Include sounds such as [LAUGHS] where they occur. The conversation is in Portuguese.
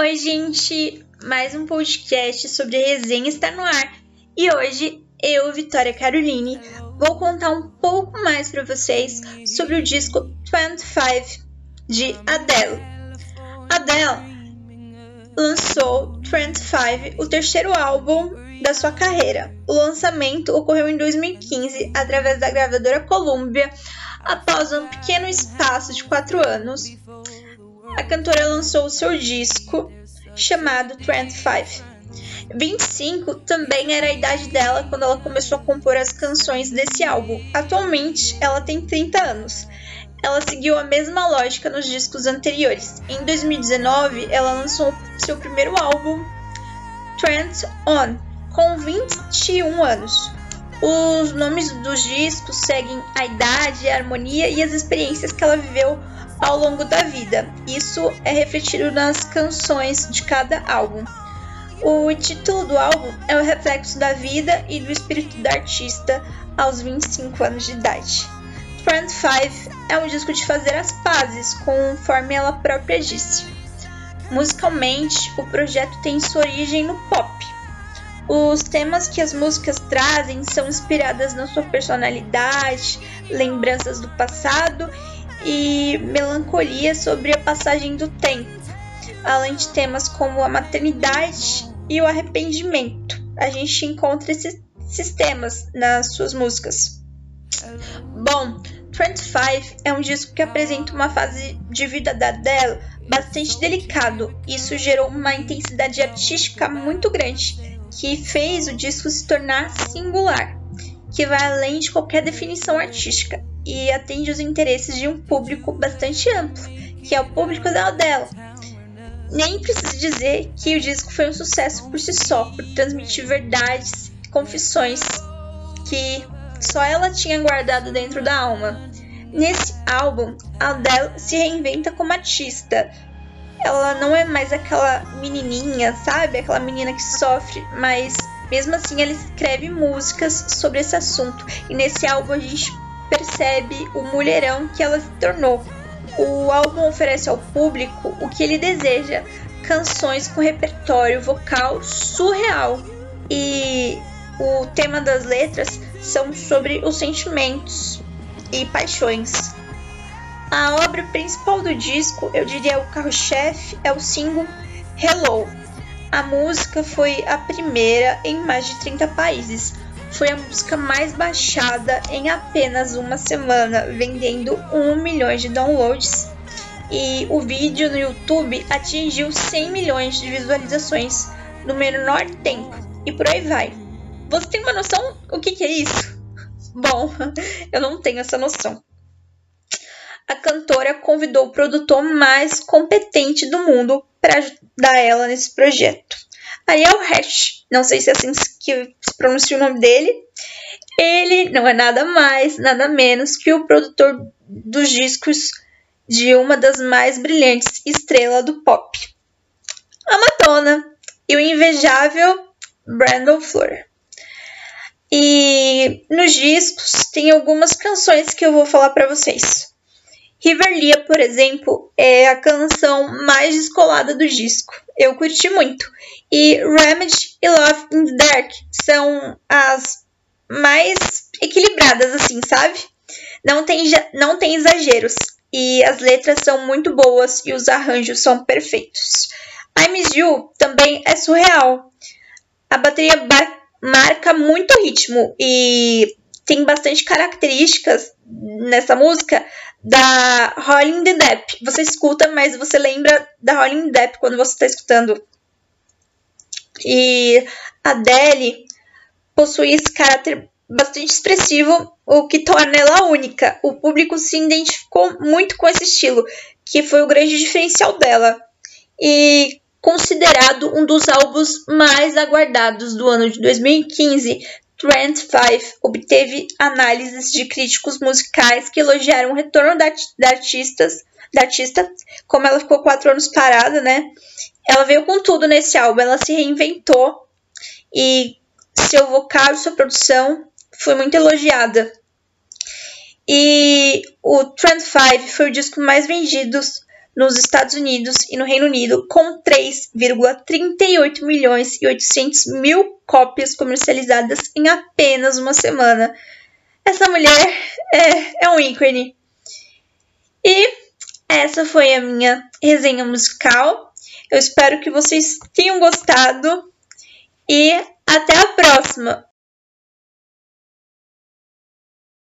Oi, gente! Mais um podcast sobre resenha está no ar. E hoje eu, Vitória Caroline, vou contar um pouco mais para vocês sobre o disco 25 de Adele. Adele lançou 25, o terceiro álbum da sua carreira. O lançamento ocorreu em 2015 através da gravadora Columbia, após um pequeno espaço de quatro anos a cantora lançou seu disco chamado 25. 25 também era a idade dela quando ela começou a compor as canções desse álbum. Atualmente, ela tem 30 anos. Ela seguiu a mesma lógica nos discos anteriores. Em 2019, ela lançou seu primeiro álbum, Trent On, com 21 anos. Os nomes dos discos seguem a idade, a harmonia e as experiências que ela viveu ao longo da vida. Isso é refletido nas canções de cada álbum. O título do álbum é o reflexo da vida e do espírito da artista aos 25 anos de idade. Friend 5 é um disco de fazer as pazes, conforme ela própria disse. Musicalmente, o projeto tem sua origem no pop. Os temas que as músicas trazem são inspiradas na sua personalidade, lembranças do passado e melancolia sobre a passagem do tempo, além de temas como a maternidade e o arrependimento. A gente encontra esses, temas nas suas músicas. Bom, 25 é um disco que apresenta uma fase de vida da Adele bastante delicado. Isso gerou uma intensidade artística muito grande, que fez o disco se tornar singular, que vai além de qualquer definição artística e atende os interesses de um público bastante amplo, que é o público da dela. Nem preciso dizer que o disco foi um sucesso por si só, por transmitir verdades e confissões que só ela tinha guardado dentro da alma. Nesse álbum, Adele se reinventa como artista. Ela não é mais aquela menininha, sabe? Aquela menina que sofre, mas mesmo assim ela escreve músicas sobre esse assunto. E nesse álbum a gente percebe o mulherão que ela se tornou. O álbum oferece ao público o que ele deseja: canções com repertório vocal surreal. E o tema das letras são sobre os sentimentos e paixões. A obra principal do disco, eu diria o carro-chefe, é o single Hello. A música foi a primeira em mais de 30 países, foi a música mais baixada em apenas uma semana, vendendo 1 milhão de downloads. E o vídeo no YouTube atingiu 100 milhões de visualizações no menor tempo. E por aí vai. Você tem uma noção o que, que é isso? [LAUGHS] Bom, [LAUGHS] eu não tenho essa noção. Cantora convidou o produtor mais competente do mundo para ajudar ela nesse projeto. Ariel Hatch, não sei se é assim que se pronuncia o nome dele, ele não é nada mais, nada menos que o produtor dos discos de uma das mais brilhantes estrelas do pop, a Madonna e o invejável Brandon Fleur. E nos discos tem algumas canções que eu vou falar para vocês. Riverlia, por exemplo, é a canção mais descolada do disco. Eu curti muito. E Remedy e Love in the Dark são as mais equilibradas, assim, sabe? Não tem, não tem exageros. E as letras são muito boas e os arranjos são perfeitos. I Miss You também é surreal. A bateria marca muito ritmo e tem bastante características nessa música da Rolling the Depp. Você escuta, mas você lembra da Rolling Depp quando você está escutando. E a Adele possui esse caráter bastante expressivo, o que torna ela única. O público se identificou muito com esse estilo, que foi o grande diferencial dela. E considerado um dos álbuns mais aguardados do ano de 2015, Trent 5 obteve análises de críticos musicais que elogiaram o retorno da, da, artistas, da artista, como ela ficou quatro anos parada, né? Ela veio com tudo nesse álbum, ela se reinventou e seu vocal sua produção foi muito elogiada. E o Trend 5 foi o disco mais vendido nos Estados Unidos e no Reino Unido, com 3,38 milhões e 800 mil cópias comercializadas em apenas uma semana. Essa mulher é, é um ícone. E essa foi a minha resenha musical. Eu espero que vocês tenham gostado e até a próxima!